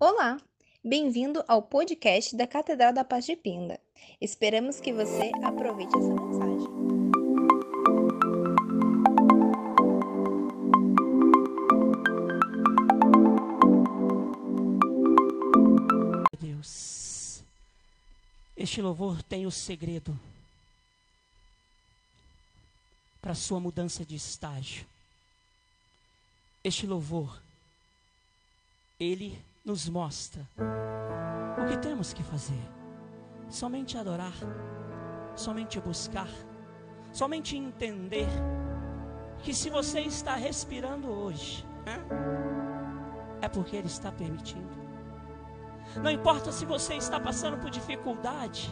Olá, bem-vindo ao podcast da Catedral da Paz de Pinda. Esperamos que você aproveite essa mensagem. Deus, este louvor tem o segredo para sua mudança de estágio. Este louvor, ele nos mostra o que temos que fazer. Somente adorar, somente buscar, somente entender que se você está respirando hoje, né, é porque Ele está permitindo. Não importa se você está passando por dificuldade,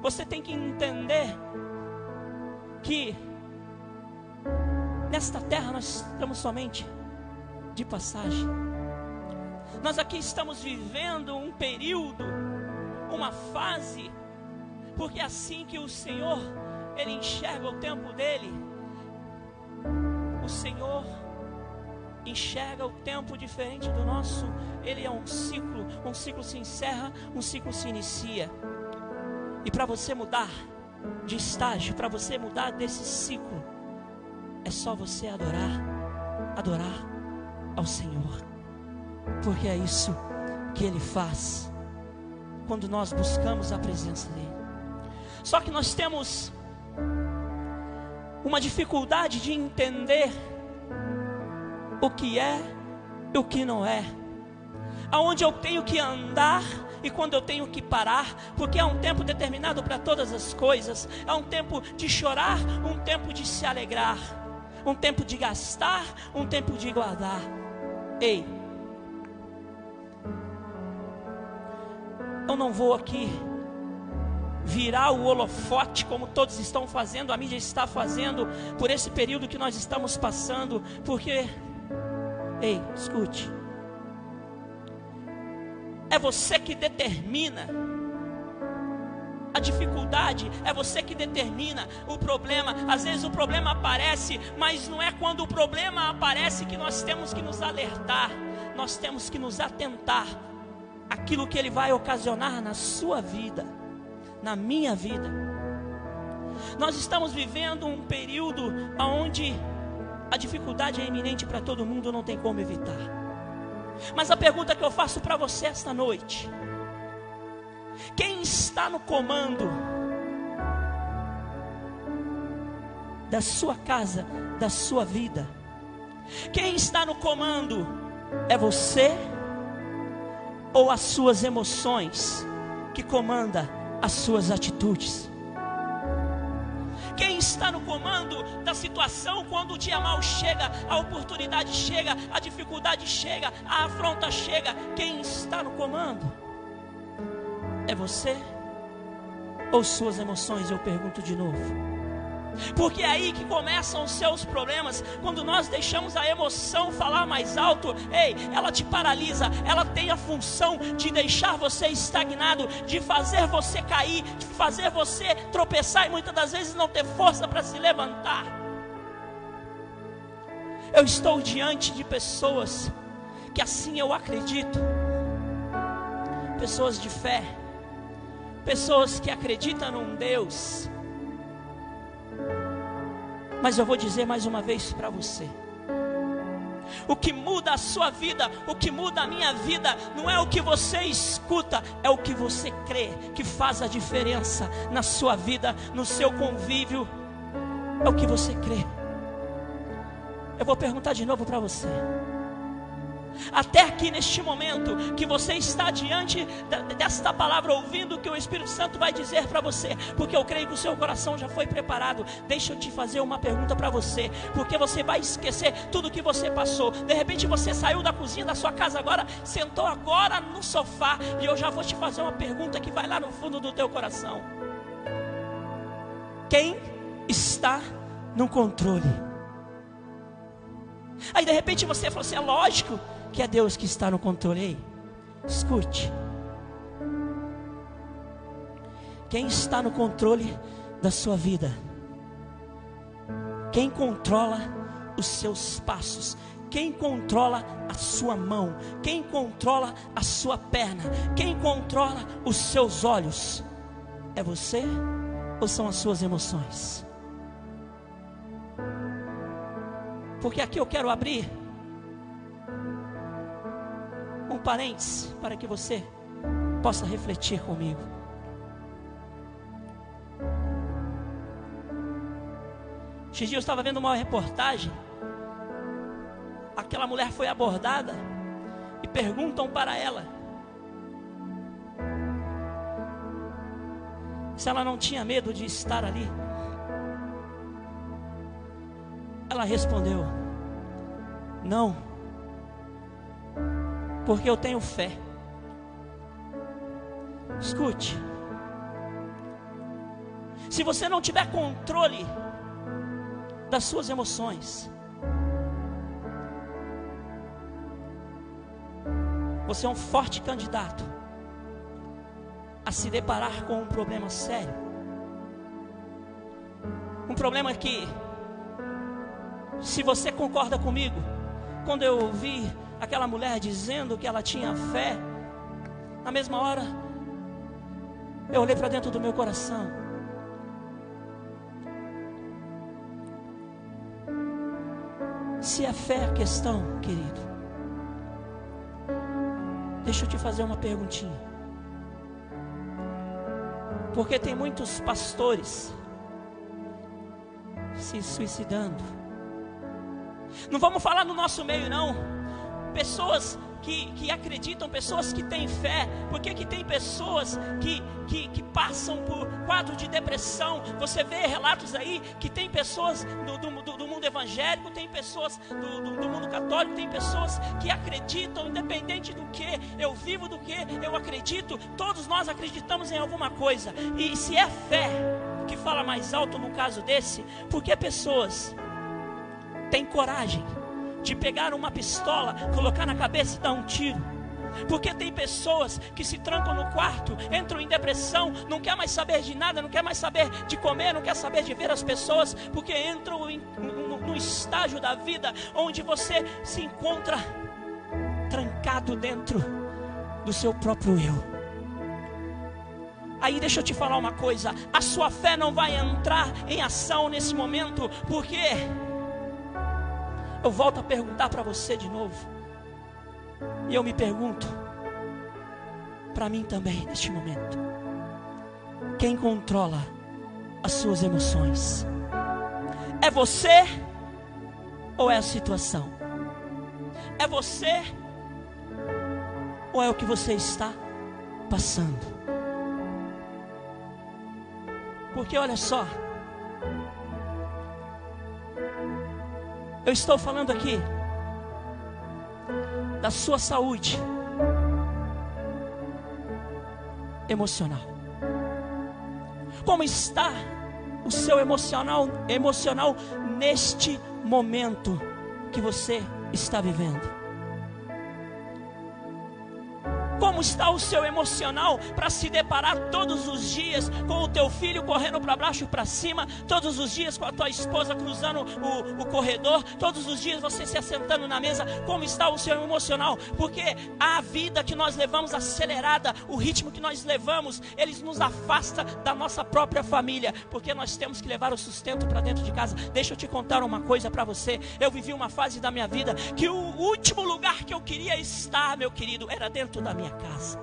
você tem que entender que nesta terra nós estamos somente de passagem. Nós aqui estamos vivendo um período, uma fase, porque assim que o Senhor, Ele enxerga o tempo dele, o Senhor enxerga o tempo diferente do nosso, ele é um ciclo, um ciclo se encerra, um ciclo se inicia. E para você mudar de estágio, para você mudar desse ciclo, é só você adorar, adorar ao Senhor porque é isso que Ele faz quando nós buscamos a presença dEle. Só que nós temos uma dificuldade de entender o que é e o que não é, aonde eu tenho que andar e quando eu tenho que parar, porque há um tempo determinado para todas as coisas, há um tempo de chorar, um tempo de se alegrar, um tempo de gastar, um tempo de guardar. Ei, Eu não vou aqui virar o holofote como todos estão fazendo, a mídia está fazendo por esse período que nós estamos passando, porque ei, escute. É você que determina a dificuldade, é você que determina o problema. Às vezes o problema aparece, mas não é quando o problema aparece que nós temos que nos alertar, nós temos que nos atentar aquilo que ele vai ocasionar na sua vida, na minha vida. Nós estamos vivendo um período onde a dificuldade é iminente para todo mundo, não tem como evitar. Mas a pergunta que eu faço para você esta noite: quem está no comando da sua casa, da sua vida? Quem está no comando é você? Ou as suas emoções que comanda as suas atitudes? Quem está no comando da situação quando o dia mal chega, a oportunidade chega, a dificuldade chega, a afronta chega? Quem está no comando? É você ou suas emoções? Eu pergunto de novo. Porque é aí que começam os seus problemas. Quando nós deixamos a emoção falar mais alto, ei, ela te paralisa. Ela tem a função de deixar você estagnado, de fazer você cair, de fazer você tropeçar e muitas das vezes não ter força para se levantar. Eu estou diante de pessoas que assim eu acredito, pessoas de fé, pessoas que acreditam num Deus mas eu vou dizer mais uma vez para você. O que muda a sua vida, o que muda a minha vida, não é o que você escuta, é o que você crê que faz a diferença na sua vida, no seu convívio. É o que você crê. Eu vou perguntar de novo para você até aqui neste momento que você está diante desta palavra, ouvindo o que o Espírito Santo vai dizer para você, porque eu creio que o seu coração já foi preparado. Deixa eu te fazer uma pergunta para você, porque você vai esquecer tudo que você passou. De repente você saiu da cozinha da sua casa agora, sentou agora no sofá, e eu já vou te fazer uma pergunta que vai lá no fundo do teu coração. Quem está no controle? Aí de repente você falou assim: é lógico, que é Deus que está no controle. Escute. Quem está no controle da sua vida? Quem controla os seus passos? quem controla a sua mão, quem controla a sua perna, quem controla os seus olhos, é você ou são as suas emoções? Porque aqui eu quero abrir parênteses para que você possa refletir comigo. Esses dias eu estava vendo uma reportagem aquela mulher foi abordada e perguntam para ela se ela não tinha medo de estar ali. Ela respondeu: Não, porque eu tenho fé. Escute, se você não tiver controle das suas emoções, Você é um forte candidato a se deparar com um problema sério. Um problema que, se você concorda comigo, quando eu ouvi aquela mulher dizendo que ela tinha fé, na mesma hora, eu olhei para dentro do meu coração. Se é fé a questão, querido, Deixa eu te fazer uma perguntinha. Porque tem muitos pastores se suicidando. Não vamos falar no nosso meio, não. Pessoas que, que acreditam, pessoas que têm fé, porque que tem pessoas que, que, que, passam por quadro de depressão. Você vê relatos aí que tem pessoas do, do, do mundo evangélico, tem pessoas do, do, do, mundo católico, tem pessoas que acreditam, independente do que, eu vivo do que, eu acredito, todos nós acreditamos em alguma coisa. E se é fé que fala mais alto no caso desse, porque pessoas têm coragem de pegar uma pistola, colocar na cabeça e dar um tiro. Porque tem pessoas que se trancam no quarto, entram em depressão, não quer mais saber de nada, não quer mais saber de comer, não quer saber de ver as pessoas, porque entram em, no, no estágio da vida onde você se encontra trancado dentro do seu próprio eu. Aí deixa eu te falar uma coisa: a sua fé não vai entrar em ação nesse momento, porque eu volto a perguntar para você de novo. E eu me pergunto, para mim também, neste momento: quem controla as suas emoções? É você ou é a situação? É você ou é o que você está passando? Porque olha só, Eu estou falando aqui da sua saúde emocional. Como está o seu emocional emocional neste momento que você está vivendo? Como está o seu emocional para se deparar todos os dias com o teu filho correndo para baixo e para cima, todos os dias com a tua esposa cruzando o, o corredor, todos os dias você se assentando na mesa? Como está o seu emocional? Porque a vida que nós levamos acelerada, o ritmo que nós levamos, eles nos afasta da nossa própria família, porque nós temos que levar o sustento para dentro de casa. Deixa eu te contar uma coisa para você. Eu vivi uma fase da minha vida que o último lugar que eu queria estar, meu querido, era dentro da minha minha casa.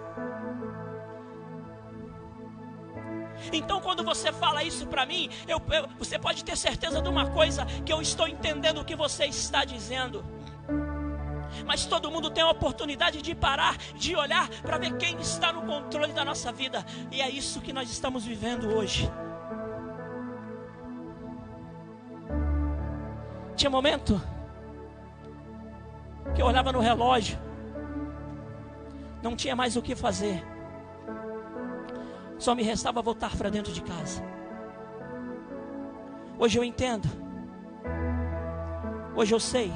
Então, quando você fala isso para mim, eu, eu, você pode ter certeza de uma coisa: que eu estou entendendo o que você está dizendo. Mas todo mundo tem a oportunidade de parar, de olhar para ver quem está no controle da nossa vida, e é isso que nós estamos vivendo hoje. Tinha momento que eu olhava no relógio não tinha mais o que fazer. Só me restava voltar para dentro de casa. Hoje eu entendo. Hoje eu sei.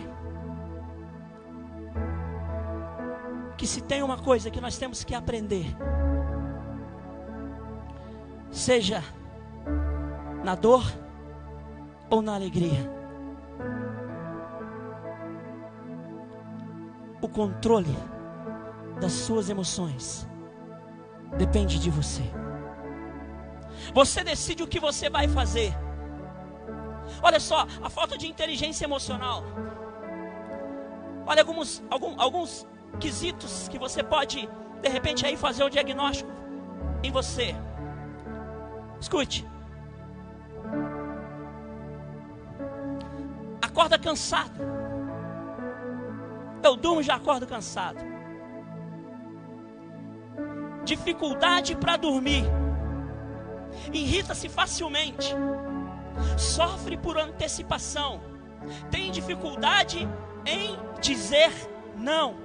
Que se tem uma coisa que nós temos que aprender, seja na dor ou na alegria, o controle das suas emoções depende de você. Você decide o que você vai fazer. Olha só, a falta de inteligência emocional. Olha alguns, algum, alguns quesitos que você pode, de repente, aí fazer o diagnóstico em você. Escute. Acorda cansado. Eu durmo já acordo cansado. Dificuldade para dormir. Irrita-se facilmente. Sofre por antecipação. Tem dificuldade em dizer não.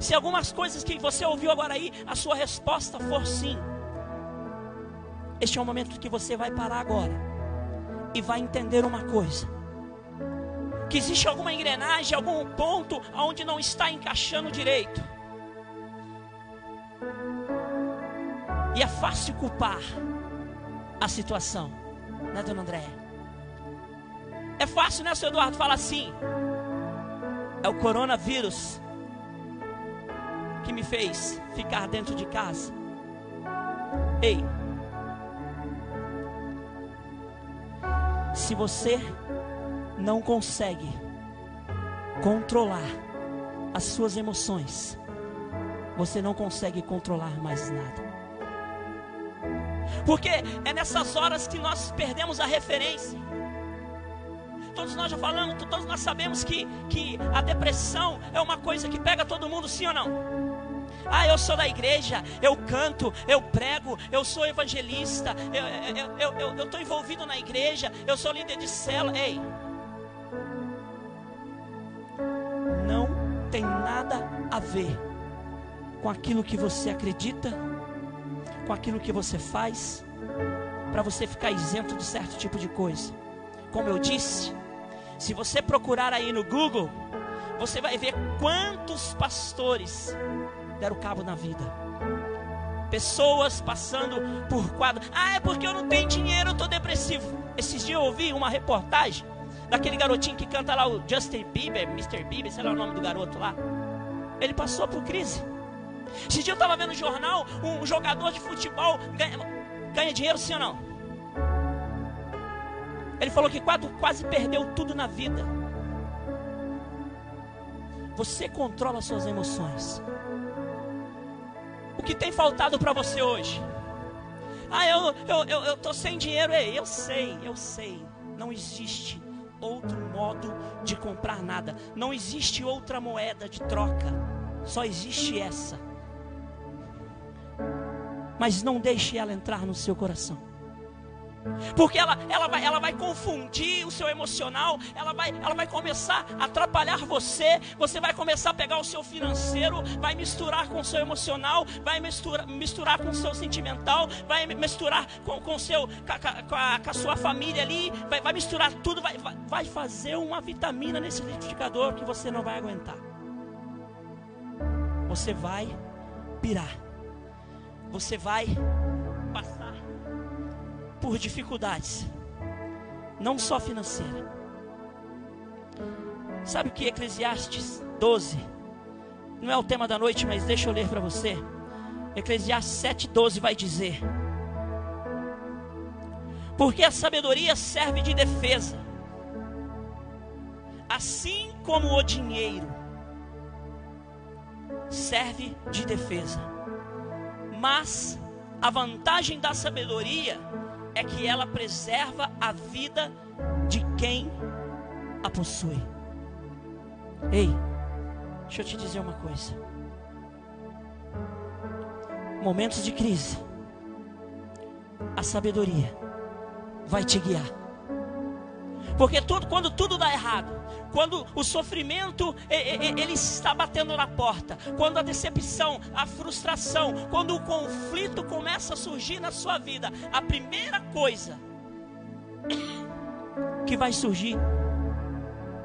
Se algumas coisas que você ouviu agora aí, a sua resposta for sim, este é o momento que você vai parar agora e vai entender uma coisa: que existe alguma engrenagem, algum ponto onde não está encaixando direito. E é fácil culpar a situação, né, dona André? É fácil, né, seu Eduardo, falar assim: é o coronavírus que me fez ficar dentro de casa. Ei, se você não consegue controlar as suas emoções, você não consegue controlar mais nada. Porque é nessas horas que nós perdemos a referência. Todos nós já falamos, todos nós sabemos que, que a depressão é uma coisa que pega todo mundo, sim ou não? Ah, eu sou da igreja, eu canto, eu prego, eu sou evangelista, eu estou envolvido na igreja, eu sou líder de célula. Ei, não tem nada a ver com aquilo que você acredita, com aquilo que você faz, para você ficar isento de certo tipo de coisa. Como eu disse, se você procurar aí no Google, você vai ver quantos pastores deram cabo na vida. Pessoas passando por quadro. Ah, é porque eu não tenho dinheiro, eu estou depressivo. Esses dias eu ouvi uma reportagem daquele garotinho que canta lá, o Justin Bieber, Mr. Bieber, sei lá o nome do garoto lá. Ele passou por crise. Esse dia eu estava vendo no jornal, um jogador de futebol ganha, ganha dinheiro sim ou não? Ele falou que quase, quase perdeu tudo na vida. Você controla suas emoções. O que tem faltado para você hoje? Ah, eu eu, eu, eu tô sem dinheiro. Ei, eu sei, eu sei. Não existe outro modo de comprar nada. Não existe outra moeda de troca. Só existe essa. Mas não deixe ela entrar no seu coração. Porque ela, ela, vai, ela vai confundir o seu emocional, ela vai, ela vai começar a atrapalhar você, você vai começar a pegar o seu financeiro, vai misturar com o seu emocional, vai misturar, misturar com o seu sentimental, vai misturar com, com, seu, com, a, com a sua família ali, vai, vai misturar tudo, vai, vai fazer uma vitamina nesse liquidificador que você não vai aguentar. Você vai pirar, você vai passar por dificuldades, não só financeira. Sabe o que Eclesiastes 12? Não é o tema da noite, mas deixa eu ler para você. Eclesiastes 7,12 vai dizer: Porque a sabedoria serve de defesa, assim como o dinheiro serve de defesa. Mas a vantagem da sabedoria é que ela preserva a vida de quem a possui. Ei, deixa eu te dizer uma coisa. Momentos de crise, a sabedoria vai te guiar. Porque tudo, quando tudo dá errado, quando o sofrimento ele está batendo na porta, quando a decepção, a frustração, quando o conflito começa a surgir na sua vida, a primeira coisa que vai surgir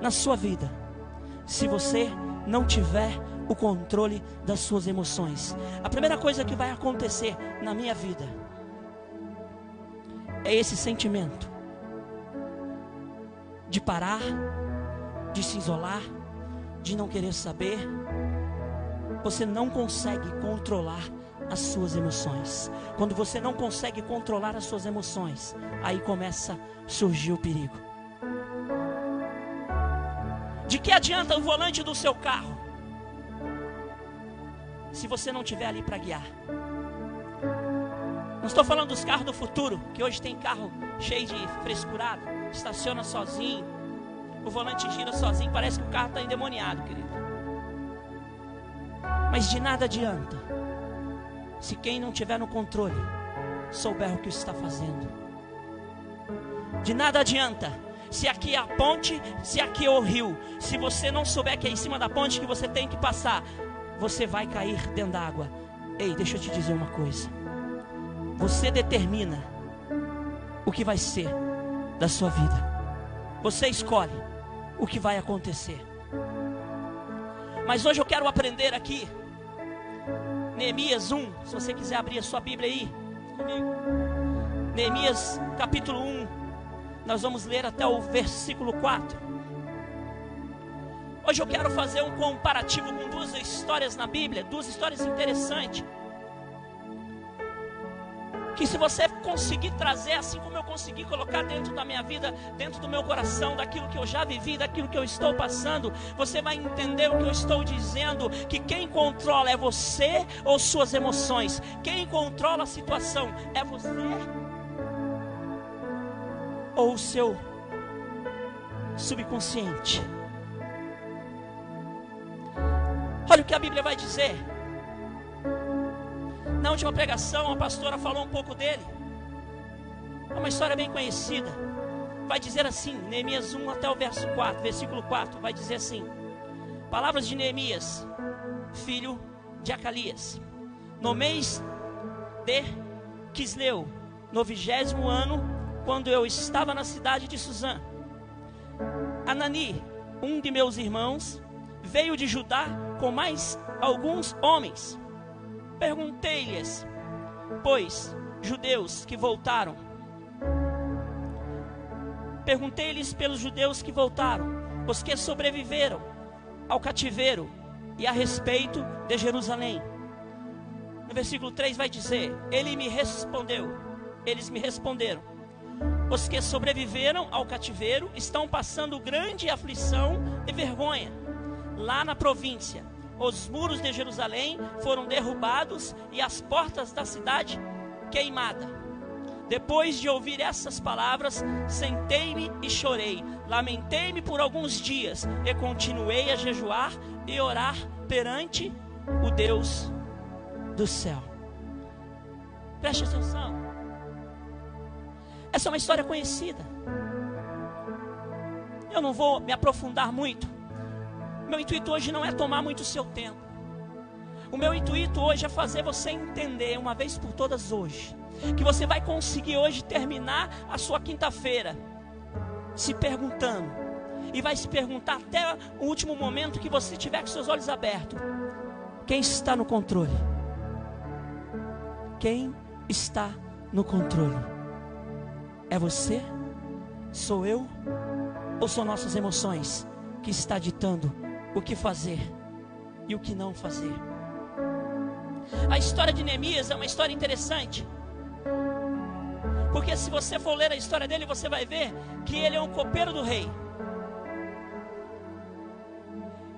na sua vida, se você não tiver o controle das suas emoções, a primeira coisa que vai acontecer na minha vida é esse sentimento de parar, de se isolar, de não querer saber, você não consegue controlar as suas emoções. Quando você não consegue controlar as suas emoções, aí começa a surgir o perigo. De que adianta o volante do seu carro se você não estiver ali para guiar? Não estou falando dos carros do futuro, que hoje tem carro cheio de frescurado, estaciona sozinho, o volante gira sozinho, parece que o carro está endemoniado, querido. Mas de nada adianta se quem não tiver no controle souber o que está fazendo. De nada adianta se aqui é a ponte, se aqui é o rio. Se você não souber que é em cima da ponte que você tem que passar, você vai cair dentro da água. Ei, deixa eu te dizer uma coisa. Você determina o que vai ser da sua vida. Você escolhe o que vai acontecer. Mas hoje eu quero aprender aqui. Neemias 1, se você quiser abrir a sua Bíblia aí comigo. Neemias capítulo 1. Nós vamos ler até o versículo 4. Hoje eu quero fazer um comparativo com duas histórias na Bíblia, duas histórias interessantes que se você conseguir trazer, assim como eu consegui colocar dentro da minha vida, dentro do meu coração, daquilo que eu já vivi, daquilo que eu estou passando, você vai entender o que eu estou dizendo: que quem controla é você ou suas emoções, quem controla a situação é você ou o seu subconsciente. Olha o que a Bíblia vai dizer. Na última pregação, a pastora falou um pouco dele. É uma história bem conhecida. Vai dizer assim, Neemias 1 até o verso 4, versículo 4, vai dizer assim: Palavras de Neemias, filho de Acalias. No mês de Quisleu, no vigésimo ano, quando eu estava na cidade de Suzã, Anani, um de meus irmãos, veio de Judá com mais alguns homens Perguntei-lhes, pois, judeus que voltaram. Perguntei-lhes pelos judeus que voltaram, os que sobreviveram ao cativeiro e a respeito de Jerusalém. No versículo 3 vai dizer: Ele me respondeu, eles me responderam. Os que sobreviveram ao cativeiro estão passando grande aflição e vergonha lá na província os muros de Jerusalém foram derrubados e as portas da cidade queimadas. Depois de ouvir essas palavras, sentei-me e chorei. Lamentei-me por alguns dias e continuei a jejuar e orar perante o Deus do céu. Preste atenção. Essa é uma história conhecida. Eu não vou me aprofundar muito, meu intuito hoje não é tomar muito o seu tempo. O meu intuito hoje é fazer você entender, uma vez por todas hoje, que você vai conseguir hoje terminar a sua quinta-feira se perguntando, e vai se perguntar até o último momento que você tiver com seus olhos abertos: quem está no controle? Quem está no controle? É você? Sou eu? Ou são nossas emoções que está ditando o que fazer e o que não fazer. A história de Neemias é uma história interessante. Porque se você for ler a história dele, você vai ver que ele é um copeiro do rei.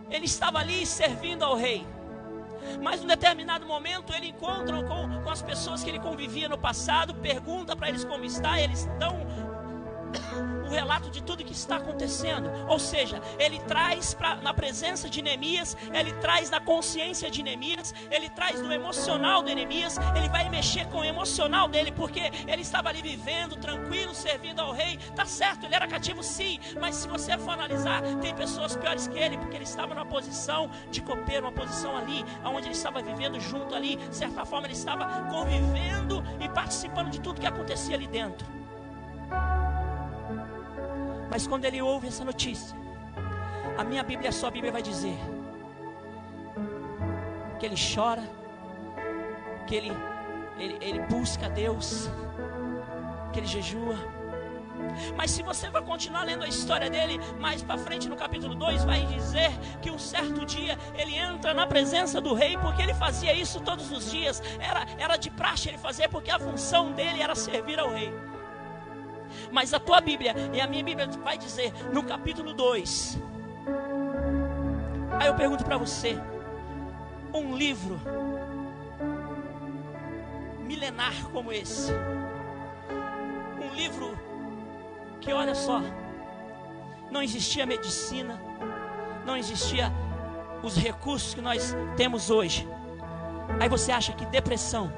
Ele estava ali servindo ao rei. Mas em determinado momento ele encontra com, com as pessoas que ele convivia no passado, pergunta para eles como está, eles dão o relato de tudo que está acontecendo. Ou seja, ele traz pra, na presença de Neemias, ele traz na consciência de Neemias, ele traz no emocional de Neemias, ele vai mexer com o emocional dele, porque ele estava ali vivendo, tranquilo, servindo ao rei. Tá certo, ele era cativo sim, mas se você for analisar, tem pessoas piores que ele, porque ele estava numa posição de copeiro, uma posição ali, onde ele estava vivendo junto ali, de certa forma ele estava convivendo e participando de tudo que acontecia ali dentro. Mas quando ele ouve essa notícia, a minha Bíblia, a sua Bíblia vai dizer que ele chora, que ele, ele, ele busca Deus, que ele jejua. Mas se você vai continuar lendo a história dele, mais para frente no capítulo 2 vai dizer que um certo dia ele entra na presença do rei, porque ele fazia isso todos os dias, era, era de praxe ele fazer, porque a função dele era servir ao rei. Mas a tua Bíblia e a minha Bíblia vai dizer no capítulo 2. Aí eu pergunto para você: um livro milenar como esse, um livro que, olha só, não existia medicina, não existia os recursos que nós temos hoje. Aí você acha que depressão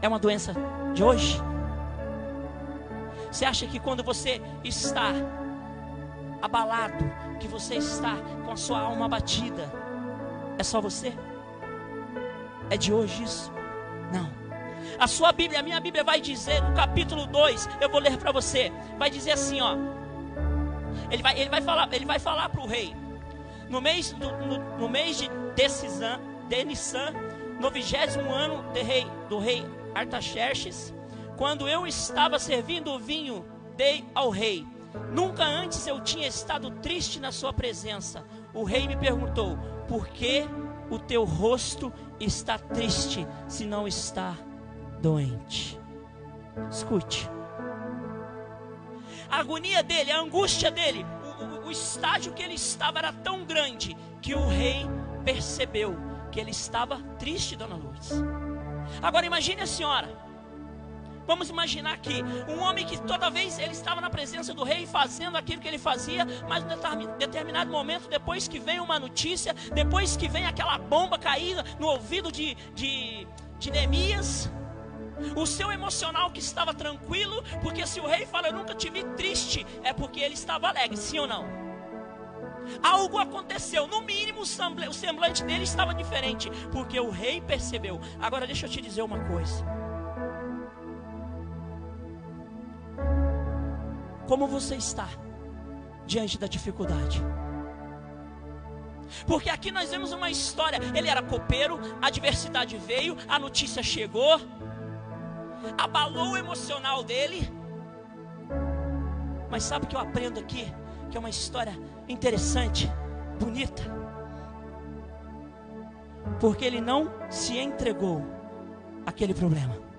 é uma doença de hoje? Você acha que quando você está abalado, que você está com a sua alma abatida, é só você? É de hoje isso? Não. A sua Bíblia, a minha Bíblia vai dizer no capítulo 2, eu vou ler para você, vai dizer assim, ó. Ele vai, ele vai falar, ele vai falar para o rei. No mês, do, no, no, mês de Decisã, de no vigésimo ano de rei, do rei Artaxerxes, quando eu estava servindo o vinho, dei ao rei. Nunca antes eu tinha estado triste na sua presença. O rei me perguntou: Por que o teu rosto está triste se não está doente? Escute. A agonia dele, a angústia dele, o, o, o estágio que ele estava era tão grande que o rei percebeu que ele estava triste, dona Lourdes. Agora imagine a senhora Vamos imaginar que um homem que toda vez ele estava na presença do rei fazendo aquilo que ele fazia, mas em determinado momento, depois que vem uma notícia, depois que vem aquela bomba caída no ouvido de, de, de Neemias, o seu emocional que estava tranquilo, porque se o rei fala eu nunca te vi triste, é porque ele estava alegre, sim ou não? Algo aconteceu, no mínimo o semblante dele estava diferente, porque o rei percebeu. Agora deixa eu te dizer uma coisa. Como você está diante da dificuldade. Porque aqui nós vemos uma história. Ele era copeiro, a adversidade veio, a notícia chegou, abalou o emocional dele. Mas sabe o que eu aprendo aqui? Que é uma história interessante, bonita. Porque ele não se entregou àquele problema.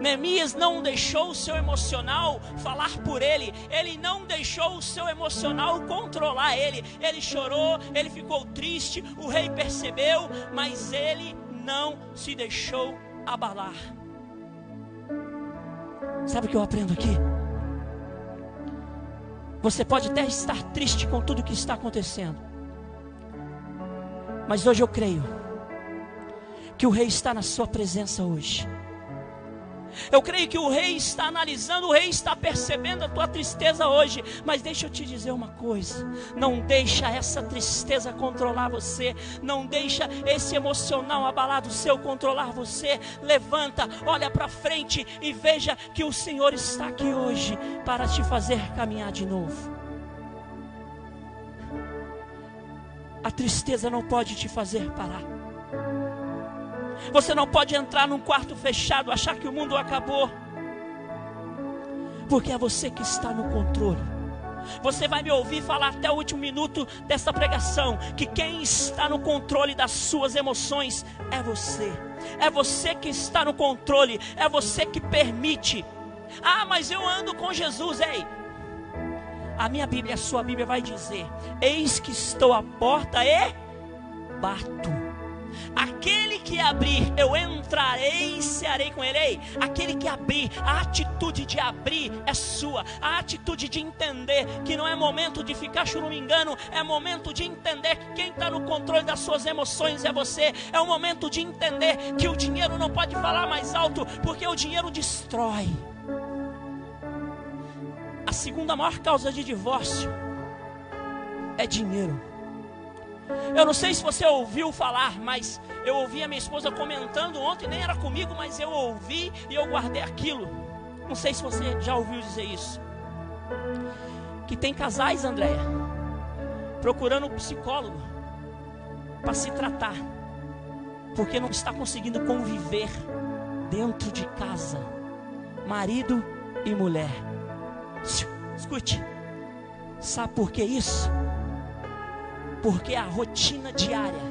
Neemias não deixou o seu emocional falar por ele, ele não deixou o seu emocional controlar ele. Ele chorou, ele ficou triste, o rei percebeu, mas ele não se deixou abalar. Sabe o que eu aprendo aqui? Você pode até estar triste com tudo que está acontecendo, mas hoje eu creio que o Rei está na Sua presença hoje. Eu creio que o rei está analisando, o rei está percebendo a tua tristeza hoje. Mas deixa eu te dizer uma coisa: não deixa essa tristeza controlar você, não deixa esse emocional abalado seu controlar você. Levanta, olha para frente e veja que o Senhor está aqui hoje para te fazer caminhar de novo. A tristeza não pode te fazer parar. Você não pode entrar num quarto fechado, achar que o mundo acabou. Porque é você que está no controle. Você vai me ouvir falar até o último minuto dessa pregação que quem está no controle das suas emoções é você. É você que está no controle, é você que permite. Ah, mas eu ando com Jesus, ei. A minha Bíblia, a sua Bíblia vai dizer: Eis que estou à porta e bato. Aquele que abrir, eu entrarei e cearei com ele. Ei, aquele que abrir, a atitude de abrir é sua. A atitude de entender que não é momento de ficar churumingando, é momento de entender que quem está no controle das suas emoções é você. É o momento de entender que o dinheiro não pode falar mais alto, porque o dinheiro destrói. A segunda maior causa de divórcio é dinheiro. Eu não sei se você ouviu falar, mas eu ouvi a minha esposa comentando ontem, nem era comigo, mas eu ouvi e eu guardei aquilo. Não sei se você já ouviu dizer isso. Que tem casais, Andréia, procurando um psicólogo para se tratar, porque não está conseguindo conviver dentro de casa. marido e mulher. Escute, sabe por que isso? Porque a rotina diária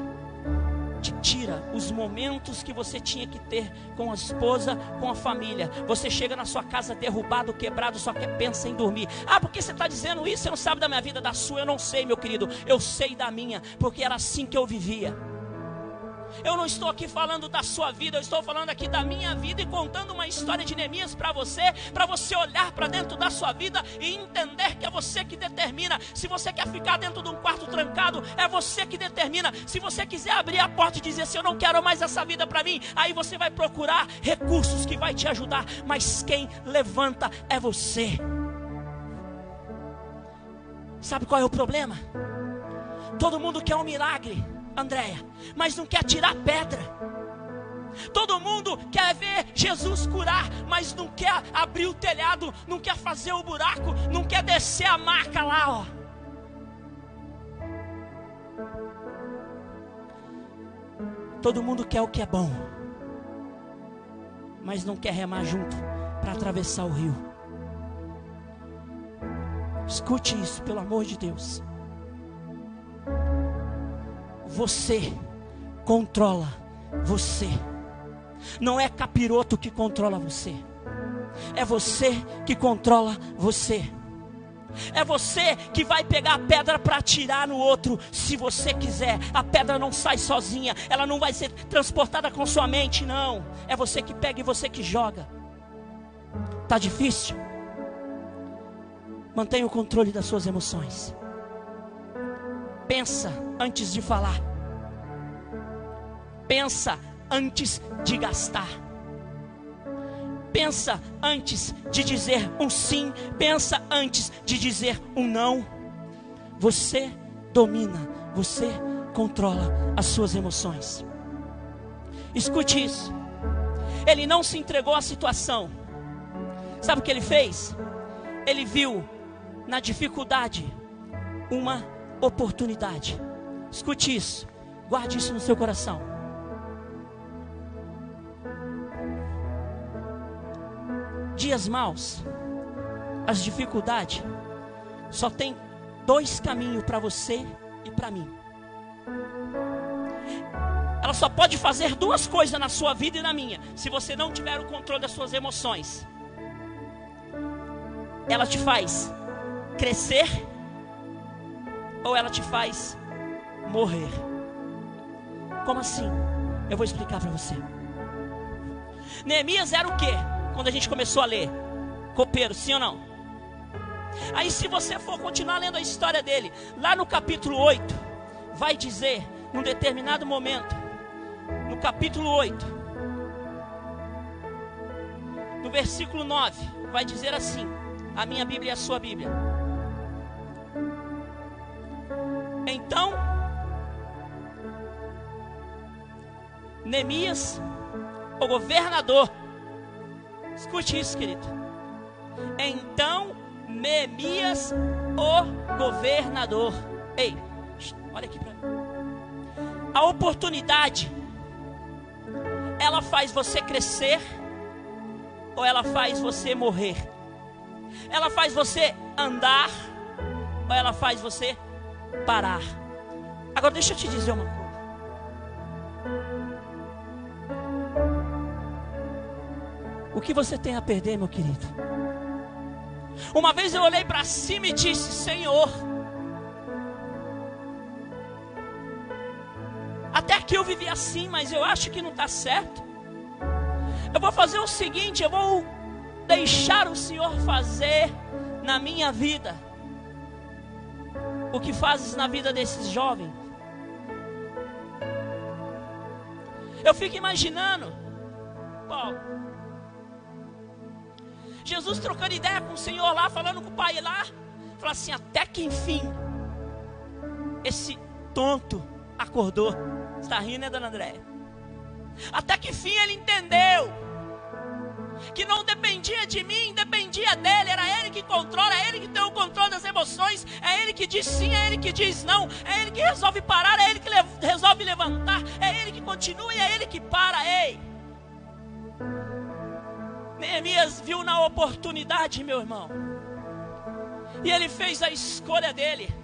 te tira os momentos que você tinha que ter com a esposa, com a família. Você chega na sua casa derrubado, quebrado, só quer pensa em dormir. Ah, por que você está dizendo isso? Você não sabe da minha vida, da sua? Eu não sei, meu querido. Eu sei da minha, porque era assim que eu vivia. Eu não estou aqui falando da sua vida, eu estou falando aqui da minha vida e contando uma história de Neemias para você, para você olhar para dentro da sua vida e entender que é você que determina. Se você quer ficar dentro de um quarto trancado, é você que determina. Se você quiser abrir a porta e dizer assim, eu não quero mais essa vida para mim, aí você vai procurar recursos que vai te ajudar, mas quem levanta é você. Sabe qual é o problema? Todo mundo quer um milagre. Andréia, mas não quer tirar pedra. Todo mundo quer ver Jesus curar, mas não quer abrir o telhado, não quer fazer o buraco, não quer descer a marca lá, ó. Todo mundo quer o que é bom, mas não quer remar junto para atravessar o rio. Escute isso, pelo amor de Deus. Você controla você. Não é capiroto que controla você. É você que controla você. É você que vai pegar a pedra para atirar no outro, se você quiser. A pedra não sai sozinha, ela não vai ser transportada com sua mente, não. É você que pega e você que joga. Tá difícil? Mantenha o controle das suas emoções. Pensa antes de falar. Pensa antes de gastar. Pensa antes de dizer um sim, pensa antes de dizer um não. Você domina, você controla as suas emoções. Escute isso. Ele não se entregou à situação. Sabe o que ele fez? Ele viu na dificuldade uma oportunidade. Escute isso, guarde isso no seu coração. Dias maus, as dificuldades, só tem dois caminhos para você e para mim. Ela só pode fazer duas coisas na sua vida e na minha, se você não tiver o controle das suas emoções. Ela te faz crescer ou ela te faz morrer. Como assim? Eu vou explicar para você. Neemias era o que? Quando a gente começou a ler, copeiro, sim ou não? Aí, se você for continuar lendo a história dele, lá no capítulo 8, vai dizer, num determinado momento, no capítulo 8, no versículo 9, vai dizer assim: a minha Bíblia é a sua Bíblia. Então, Neemias, o governador, escute isso, querido. Então, Neemias, o governador, ei, olha aqui para mim. A oportunidade, ela faz você crescer ou ela faz você morrer? Ela faz você andar ou ela faz você parar. Agora deixa eu te dizer uma coisa. O que você tem a perder, meu querido? Uma vez eu olhei para cima e disse: Senhor, até que eu vivi assim, mas eu acho que não está certo. Eu vou fazer o seguinte: eu vou deixar o Senhor fazer na minha vida o que fazes na vida desses jovens. Eu fico imaginando, Paulo, Jesus trocando ideia com o Senhor lá, falando com o Pai lá, fala assim: até que enfim, esse tonto acordou. Está rindo, né, dona Andréia? Até que enfim ele entendeu que não dependia de mim, dependia dele, era ele que controla, é ele que tem o controle das emoções, é ele que diz sim, é ele que diz não, é ele que resolve parar, é ele que le resolve levantar, é ele que continua e é ele que para, ei. Neemias viu na oportunidade, meu irmão. E ele fez a escolha dele.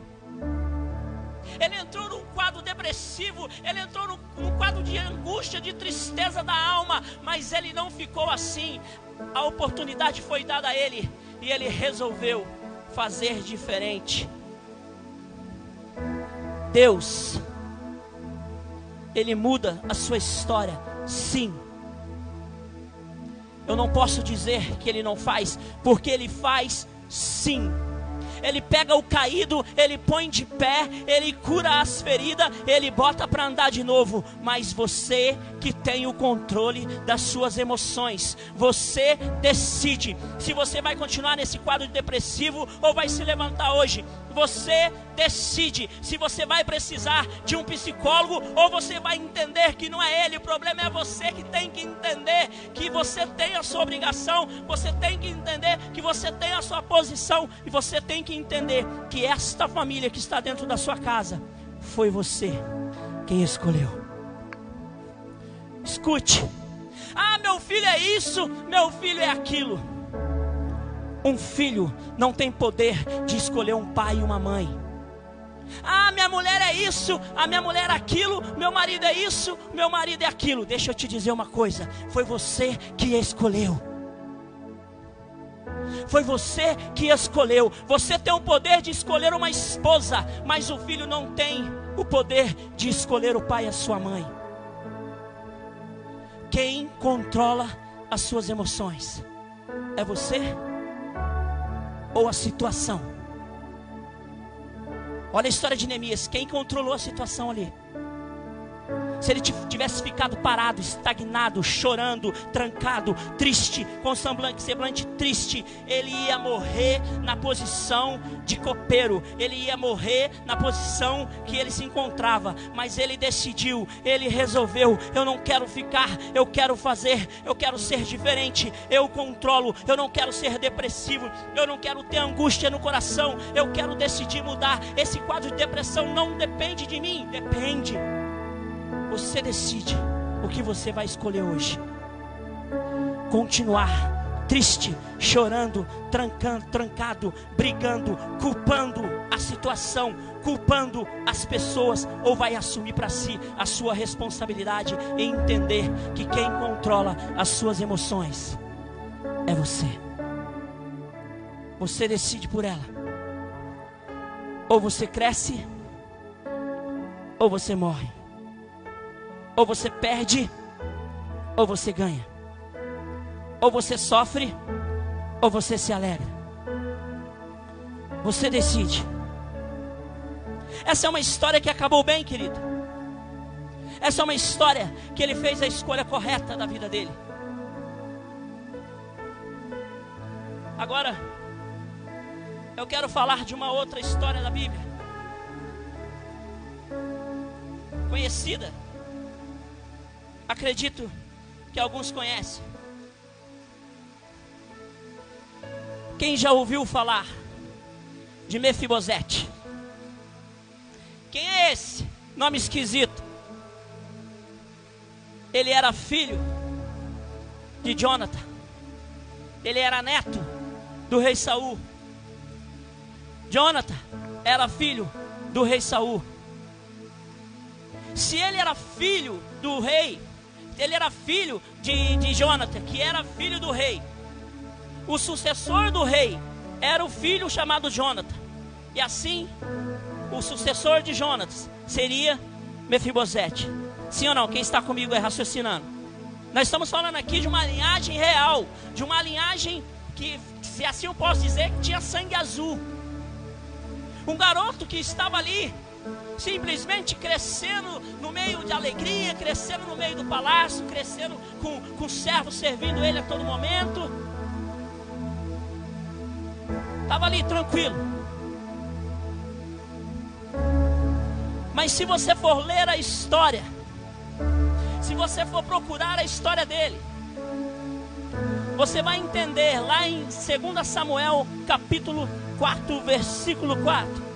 Ele entrou num quadro depressivo, ele entrou num, num, quadro de angústia, de tristeza da alma, mas ele não ficou assim. A oportunidade foi dada a ele e ele resolveu fazer diferente. Deus, Ele muda a sua história, sim. Eu não posso dizer que Ele não faz, porque Ele faz sim. Ele pega o caído, ele põe de pé, ele cura as feridas, ele bota para andar de novo. Mas você que tem o controle das suas emoções, você decide se você vai continuar nesse quadro depressivo ou vai se levantar hoje. Você decide se você vai precisar de um psicólogo ou você vai entender que não é ele, o problema é você que tem que entender que você tem a sua obrigação, você tem que entender que você tem a sua posição e você tem que entender que esta família que está dentro da sua casa foi você quem escolheu. Escute. Ah, meu filho é isso, meu filho é aquilo. Um filho não tem poder de escolher um pai e uma mãe. Ah, minha mulher é isso, a minha mulher é aquilo, meu marido é isso, meu marido é aquilo. Deixa eu te dizer uma coisa: foi você que escolheu. Foi você que escolheu. Você tem o poder de escolher uma esposa, mas o filho não tem o poder de escolher o pai e a sua mãe. Quem controla as suas emoções é você ou a situação? Olha a história de Neemias. Quem controlou a situação ali? Se ele tivesse ficado parado, estagnado, chorando, trancado, triste, com semblante, semblante triste, ele ia morrer na posição de copeiro, ele ia morrer na posição que ele se encontrava. Mas ele decidiu, ele resolveu: eu não quero ficar, eu quero fazer, eu quero ser diferente, eu controlo, eu não quero ser depressivo, eu não quero ter angústia no coração, eu quero decidir mudar. Esse quadro de depressão não depende de mim, depende você decide o que você vai escolher hoje. Continuar triste, chorando, trancando, trancado, brigando, culpando a situação, culpando as pessoas, ou vai assumir para si a sua responsabilidade e entender que quem controla as suas emoções é você. Você decide por ela. Ou você cresce, ou você morre. Ou você perde, ou você ganha. Ou você sofre, ou você se alegra. Você decide. Essa é uma história que acabou bem, querido. Essa é uma história que ele fez a escolha correta da vida dele. Agora, eu quero falar de uma outra história da Bíblia. Conhecida Acredito que alguns conhecem. Quem já ouviu falar de Mefibosete? Quem é esse? Nome esquisito. Ele era filho de Jonathan. Ele era neto do rei Saul. Jonathan era filho do rei Saul. Se ele era filho do rei, ele era filho de, de Jonathan, que era filho do rei. O sucessor do rei era o filho chamado Jonathan. E assim, o sucessor de Jonatas seria Mefibosete. Sim ou não? Quem está comigo é raciocinando. Nós estamos falando aqui de uma linhagem real, de uma linhagem que, se assim eu posso dizer, que tinha sangue azul. Um garoto que estava ali simplesmente crescendo no meio de alegria, crescendo no meio do palácio, crescendo com, com servos servindo ele a todo momento. Estava ali tranquilo. Mas se você for ler a história, se você for procurar a história dele, você vai entender lá em 2 Samuel capítulo 4, versículo 4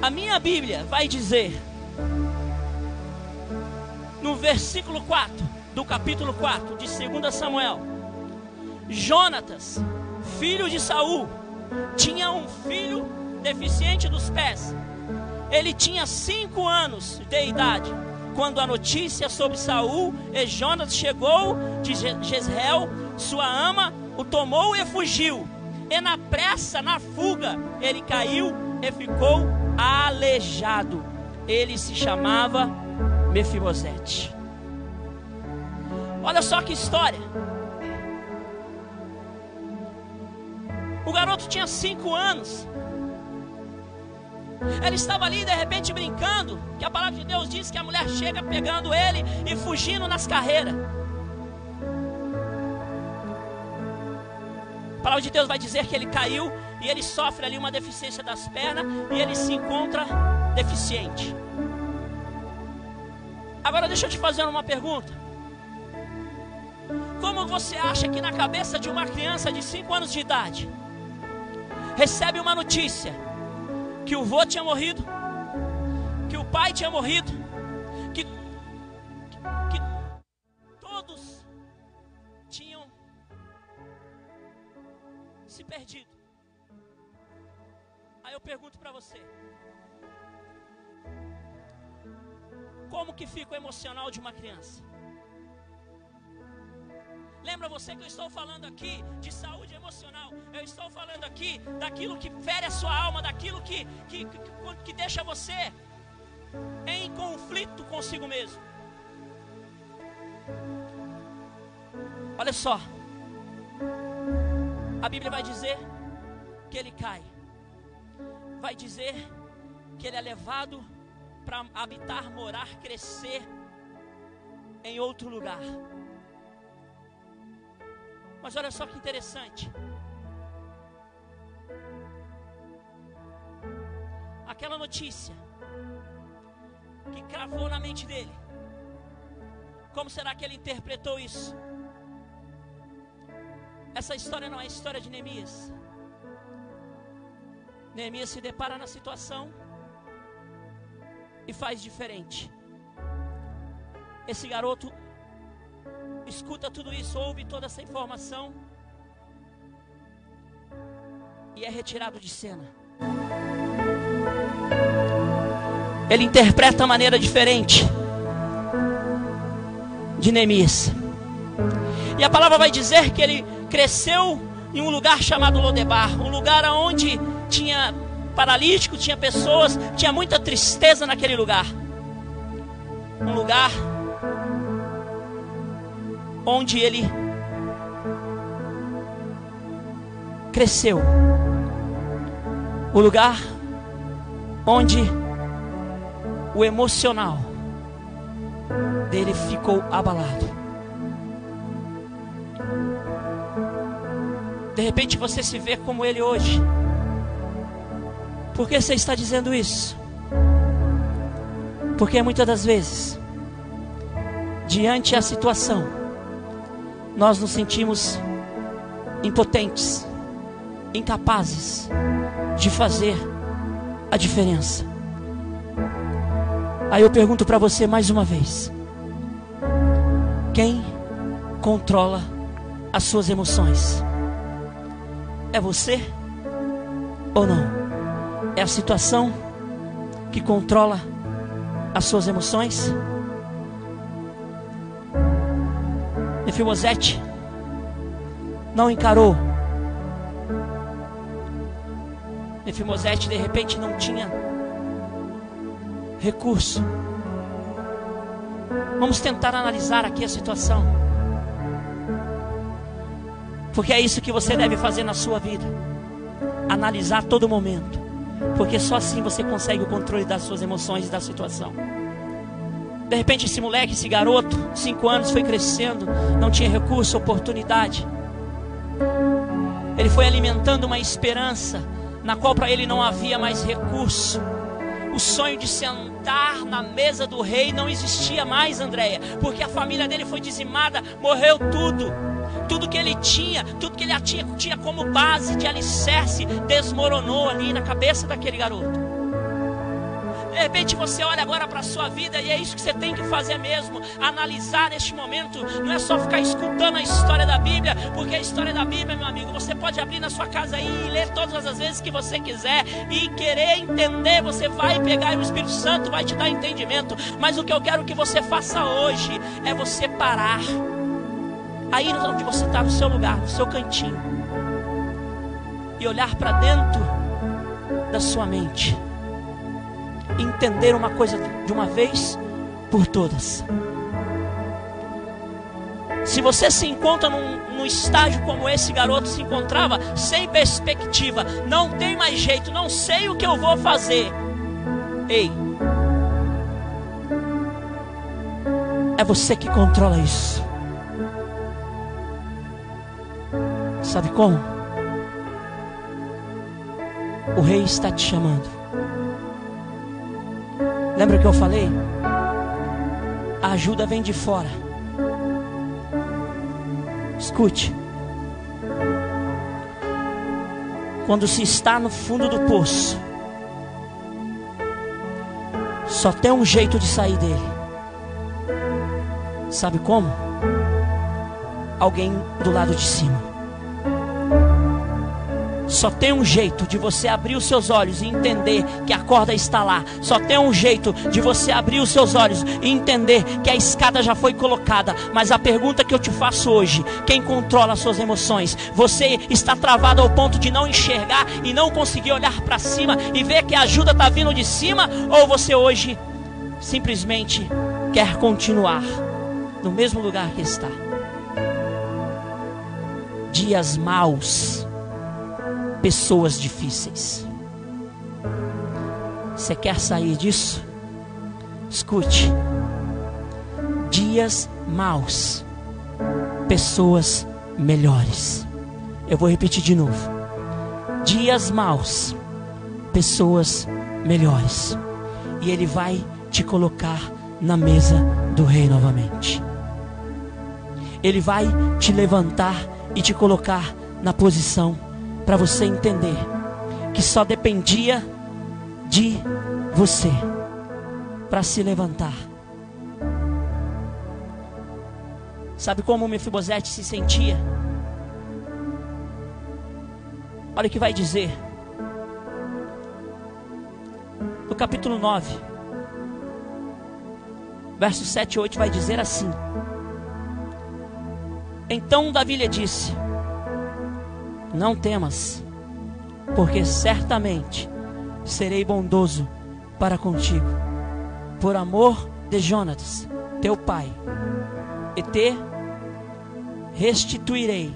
A minha Bíblia vai dizer, no versículo 4 do capítulo 4 de 2 Samuel, Jonatas, filho de Saul, tinha um filho deficiente dos pés. Ele tinha cinco anos de idade quando a notícia sobre Saul e Jonas chegou de Jezreel, sua ama o tomou e fugiu. E na pressa, na fuga, ele caiu e ficou aleijado. Ele se chamava Mefibosete. Olha só que história. O garoto tinha cinco anos. Ele estava ali de repente brincando. Que a palavra de Deus diz que a mulher chega pegando ele e fugindo nas carreiras. A palavra de Deus vai dizer que ele caiu e ele sofre ali uma deficiência das pernas e ele se encontra deficiente. Agora deixa eu te fazer uma pergunta. Como você acha que na cabeça de uma criança de 5 anos de idade recebe uma notícia que o vô tinha morrido, que o pai tinha morrido, de uma criança? Lembra você que eu estou falando aqui de saúde emocional. Eu estou falando aqui daquilo que fere a sua alma, daquilo que, que, que, que deixa você em conflito consigo mesmo. Olha só. A Bíblia vai dizer que ele cai. Vai dizer que ele é levado para habitar, morar, crescer em outro lugar. Mas olha só que interessante. Aquela notícia que cravou na mente dele. Como será que ele interpretou isso? Essa história não é a história de Neemias. Neemias se depara na situação e faz diferente. Esse garoto escuta tudo isso, ouve toda essa informação e é retirado de cena. Ele interpreta a maneira diferente de Neemias. E a palavra vai dizer que ele cresceu em um lugar chamado Lodebar, um lugar onde tinha paralítico, tinha pessoas, tinha muita tristeza naquele lugar. Um lugar onde ele cresceu. O lugar onde o emocional dele ficou abalado. De repente você se vê como ele hoje. Por que você está dizendo isso? Porque muitas das vezes, diante a situação, nós nos sentimos impotentes, incapazes de fazer a diferença. Aí eu pergunto para você mais uma vez: quem controla as suas emoções? É você ou não? É a situação que controla as suas emoções? Mefibosete não encarou. Mefibosete de repente não tinha recurso. Vamos tentar analisar aqui a situação. Porque é isso que você deve fazer na sua vida. Analisar todo momento. Porque só assim você consegue o controle das suas emoções e da situação. De repente, esse moleque, esse garoto, cinco anos, foi crescendo, não tinha recurso, oportunidade. Ele foi alimentando uma esperança na qual para ele não havia mais recurso. O sonho de sentar na mesa do rei não existia mais, Andréia, porque a família dele foi dizimada, morreu tudo. Tudo que ele tinha, tudo que ele tinha, tinha como base de alicerce, desmoronou ali na cabeça daquele garoto. De repente você olha agora para a sua vida e é isso que você tem que fazer mesmo, analisar neste momento. Não é só ficar escutando a história da Bíblia, porque a história da Bíblia, meu amigo, você pode abrir na sua casa aí e ler todas as vezes que você quiser e querer entender, você vai pegar e o Espírito Santo vai te dar entendimento. Mas o que eu quero que você faça hoje é você parar. Aí onde você está, no seu lugar, no seu cantinho, e olhar para dentro da sua mente entender uma coisa de uma vez por todas. Se você se encontra num, num, estágio como esse garoto se encontrava, sem perspectiva, não tem mais jeito, não sei o que eu vou fazer. Ei, é você que controla isso. Sabe como? O rei está te chamando. Lembra que eu falei? A ajuda vem de fora. Escute. Quando se está no fundo do poço, só tem um jeito de sair dele. Sabe como? Alguém do lado de cima. Só tem um jeito de você abrir os seus olhos e entender que a corda está lá. Só tem um jeito de você abrir os seus olhos e entender que a escada já foi colocada. Mas a pergunta que eu te faço hoje: quem controla as suas emoções? Você está travado ao ponto de não enxergar e não conseguir olhar para cima e ver que a ajuda está vindo de cima? Ou você hoje simplesmente quer continuar no mesmo lugar que está? Dias maus pessoas difíceis. Você quer sair disso? Escute. Dias maus, pessoas melhores. Eu vou repetir de novo. Dias maus, pessoas melhores. E Ele vai te colocar na mesa do Rei novamente. Ele vai te levantar e te colocar na posição para você entender que só dependia de você para se levantar. Sabe como Mefibosete se sentia? Olha o que vai dizer. No capítulo 9, versos 7 e 8 vai dizer assim: Então Davi lhe disse: não temas, porque certamente serei bondoso para contigo, por amor de Jonatas, teu pai, e te restituirei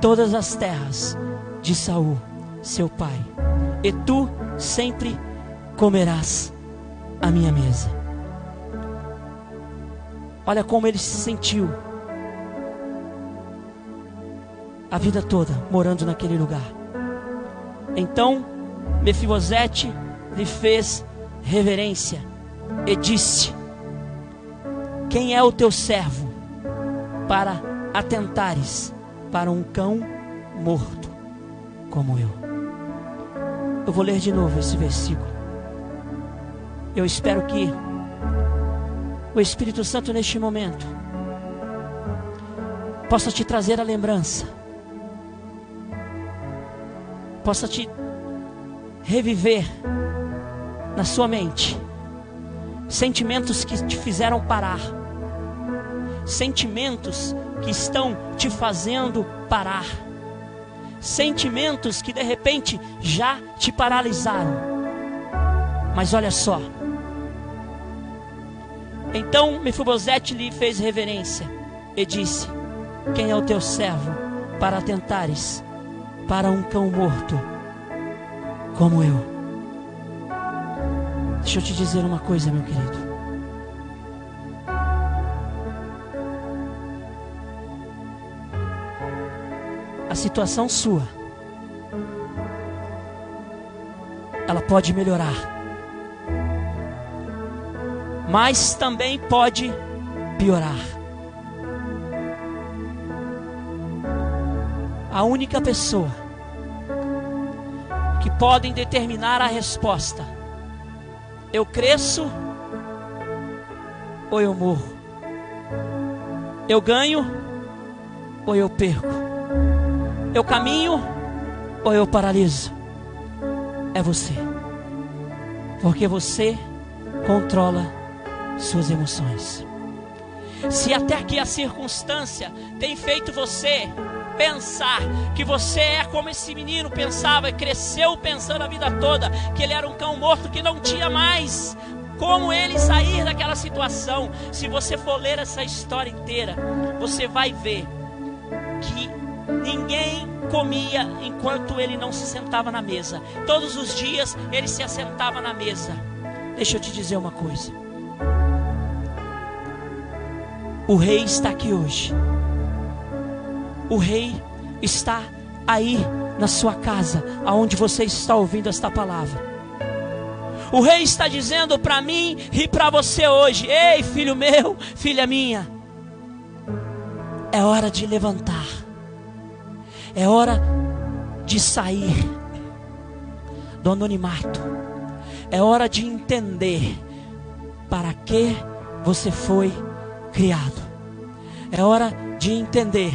todas as terras de Saul, seu pai, e tu sempre comerás a minha mesa. Olha como ele se sentiu a vida toda morando naquele lugar. Então Mefibosete lhe fez reverência e disse: Quem é o teu servo para atentares para um cão morto como eu? Eu vou ler de novo esse versículo. Eu espero que o Espírito Santo neste momento possa te trazer a lembrança possa te reviver na sua mente sentimentos que te fizeram parar, sentimentos que estão te fazendo parar, sentimentos que de repente já te paralisaram. Mas olha só. Então Mefibosete lhe fez reverência e disse: Quem é o teu servo para tentares para um cão morto como eu. Deixa eu te dizer uma coisa, meu querido. A situação sua, ela pode melhorar, mas também pode piorar. A única pessoa que podem determinar a resposta Eu cresço ou eu morro? Eu ganho ou eu perco? Eu caminho ou eu paraliso? É você. Porque você controla suas emoções. Se até aqui a circunstância tem feito você pensar que você é como esse menino pensava cresceu pensando a vida toda que ele era um cão morto que não tinha mais como ele sair daquela situação. Se você for ler essa história inteira, você vai ver que ninguém comia enquanto ele não se sentava na mesa. Todos os dias ele se assentava na mesa. Deixa eu te dizer uma coisa. O rei está aqui hoje. O rei está aí na sua casa, aonde você está ouvindo esta palavra. O rei está dizendo para mim e para você hoje: Ei, filho meu, filha minha, é hora de levantar, é hora de sair do anonimato, é hora de entender para que você foi criado. É hora de entender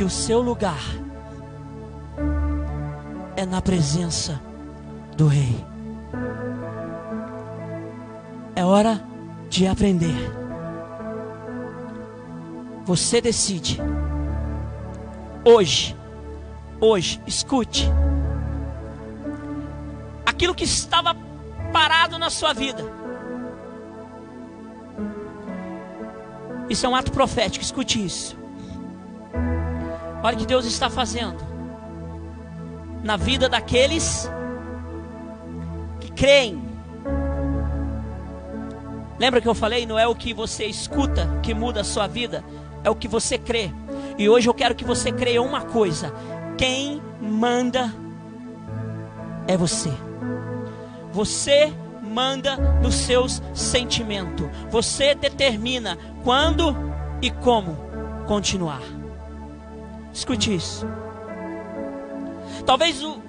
que o seu lugar é na presença do Rei. É hora de aprender. Você decide. Hoje, hoje, escute. Aquilo que estava parado na sua vida. Isso é um ato profético, escute isso. Olha o que Deus está fazendo na vida daqueles que creem. Lembra que eu falei? Não é o que você escuta que muda a sua vida, é o que você crê. E hoje eu quero que você creia uma coisa: quem manda é você. Você manda nos seus sentimentos. Você determina quando e como continuar. Escute isso. Talvez o,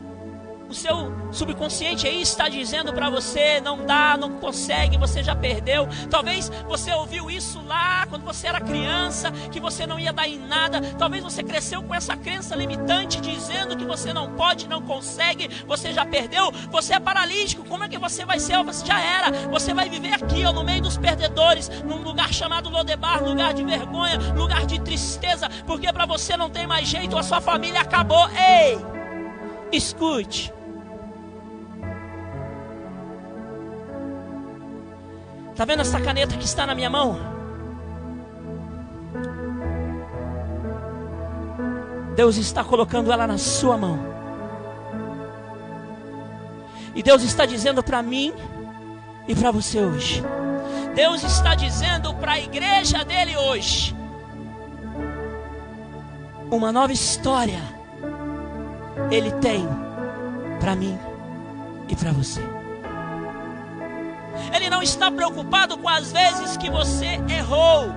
o seu subconsciente aí está dizendo para você: não dá, não consegue, você já perdeu. Talvez você ouviu isso lá quando você era criança, que você não ia dar em nada. Talvez você cresceu com essa crença limitante dizendo que você não pode, não consegue, você já perdeu, você é paralítico. Como é que você vai ser? Você já era. Você vai viver aqui, ó, no meio dos perdedores, num lugar chamado Lodebar, lugar de vergonha, lugar de tristeza, porque para você não tem mais jeito, a sua família acabou. Ei! Escute. Está vendo essa caneta que está na minha mão? Deus está colocando ela na sua mão. E Deus está dizendo para mim e para você hoje. Deus está dizendo para a igreja dele hoje. Uma nova história Ele tem para mim e para você. Não está preocupado com as vezes que você errou.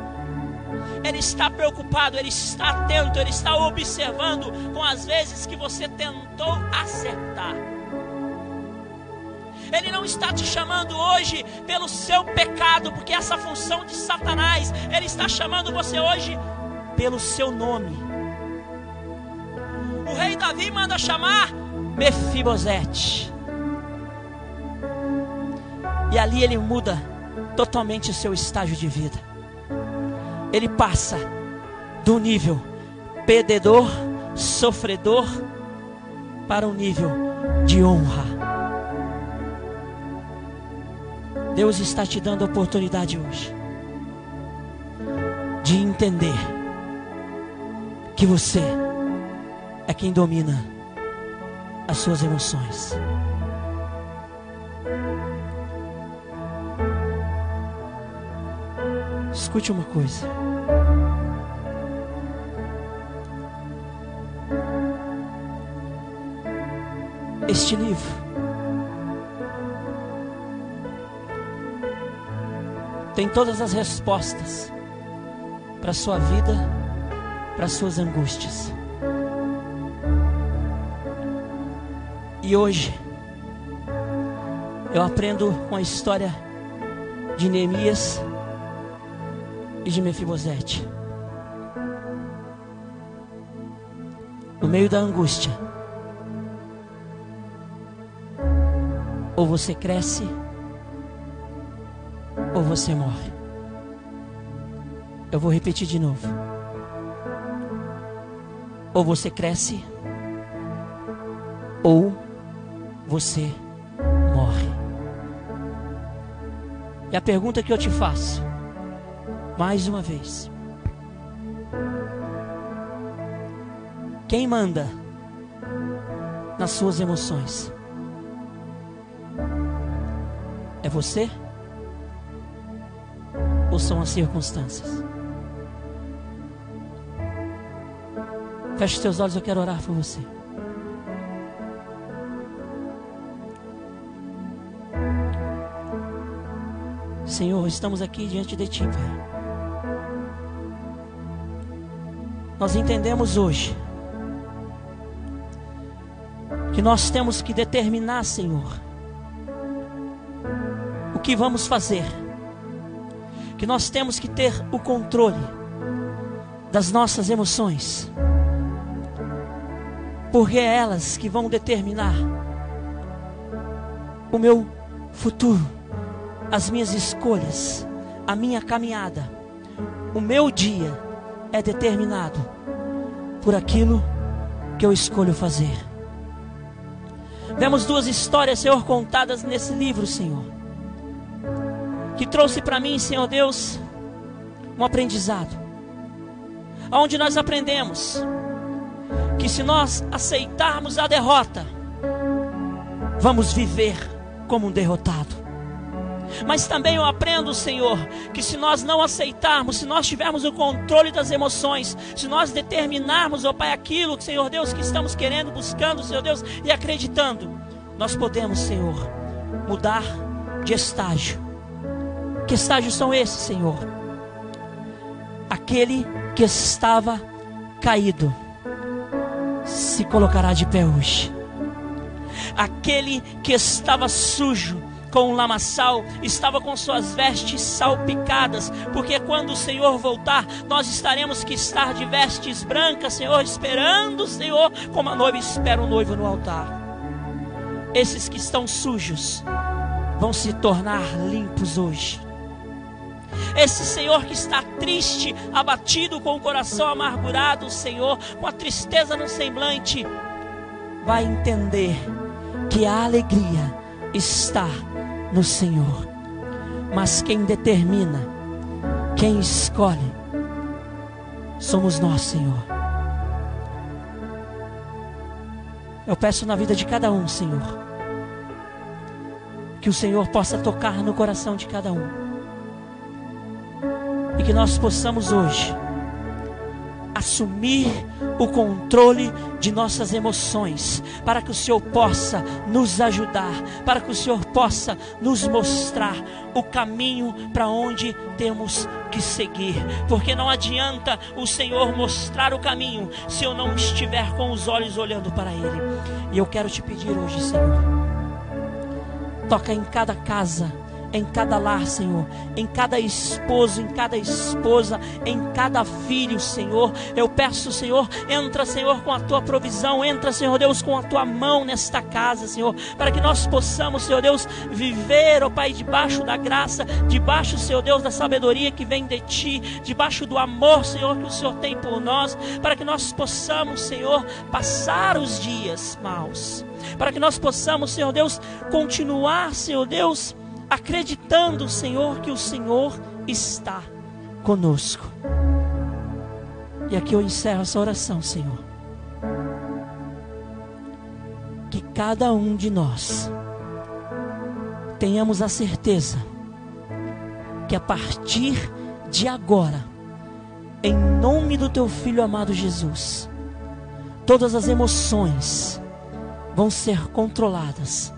Ele está preocupado, ele está atento, ele está observando com as vezes que você tentou acertar. Ele não está te chamando hoje pelo seu pecado, porque essa função de Satanás, ele está chamando você hoje pelo seu nome. O rei Davi manda chamar Mefibosete. E ali ele muda totalmente o seu estágio de vida. Ele passa do nível perdedor, sofredor, para um nível de honra. Deus está te dando a oportunidade hoje de entender que você é quem domina as suas emoções. Escute uma coisa. Este livro tem todas as respostas para a sua vida, para as suas angústias. E hoje eu aprendo com a história de Neemias e de Mefibosete. No meio da angústia, ou você cresce, ou você morre. Eu vou repetir de novo. Ou você cresce, ou você morre. E a pergunta que eu te faço, mais uma vez: quem manda nas suas emoções? É você? Ou são as circunstâncias? Feche seus olhos, eu quero orar por você. Senhor, estamos aqui diante de Ti, Pai. Nós entendemos hoje que nós temos que determinar, Senhor, o que vamos fazer, que nós temos que ter o controle das nossas emoções porque é elas que vão determinar o meu futuro, as minhas escolhas, a minha caminhada. O meu dia é determinado por aquilo que eu escolho fazer. Vemos duas histórias, Senhor, contadas nesse livro, Senhor, que trouxe para mim, Senhor Deus, um aprendizado, onde nós aprendemos que se nós aceitarmos a derrota, vamos viver como um derrotado. Mas também eu aprendo, Senhor, que se nós não aceitarmos, se nós tivermos o controle das emoções, se nós determinarmos, ó oh Pai, aquilo, Senhor Deus, que estamos querendo, buscando, Senhor Deus, e acreditando, nós podemos, Senhor, mudar de estágio. Que estágios são esses, Senhor? Aquele que estava caído se colocará de pé hoje. Aquele que estava sujo com um lamaçal, estava com suas vestes salpicadas, porque quando o Senhor voltar, nós estaremos que estar de vestes brancas, Senhor, esperando o Senhor, como a noiva espera o noivo no altar. Esses que estão sujos vão se tornar limpos hoje. Esse Senhor que está triste, abatido, com o coração amargurado, Senhor, com a tristeza no semblante, vai entender que a alegria está no Senhor. Mas quem determina, quem escolhe, somos nós, Senhor. Eu peço na vida de cada um, Senhor, que o Senhor possa tocar no coração de cada um e que nós possamos hoje assumir o controle de nossas emoções, para que o Senhor possa nos ajudar, para que o Senhor possa nos mostrar o caminho para onde temos que seguir, porque não adianta o Senhor mostrar o caminho se eu não estiver com os olhos olhando para Ele. E eu quero te pedir hoje, Senhor, toca em cada casa em cada lar, Senhor, em cada esposo, em cada esposa, em cada filho, Senhor. Eu peço, Senhor, entra, Senhor, com a tua provisão, entra, Senhor Deus, com a tua mão nesta casa, Senhor, para que nós possamos, Senhor Deus, viver, ó Pai, debaixo da graça, debaixo, Senhor Deus, da sabedoria que vem de ti, debaixo do amor, Senhor, que o Senhor tem por nós, para que nós possamos, Senhor, passar os dias maus, para que nós possamos, Senhor Deus, continuar, Senhor Deus, acreditando, Senhor, que o Senhor está conosco. E aqui eu encerro essa oração, Senhor. Que cada um de nós tenhamos a certeza que a partir de agora, em nome do teu filho amado Jesus, todas as emoções vão ser controladas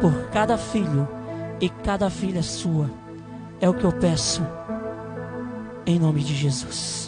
por cada filho e cada filha sua. É o que eu peço, em nome de Jesus.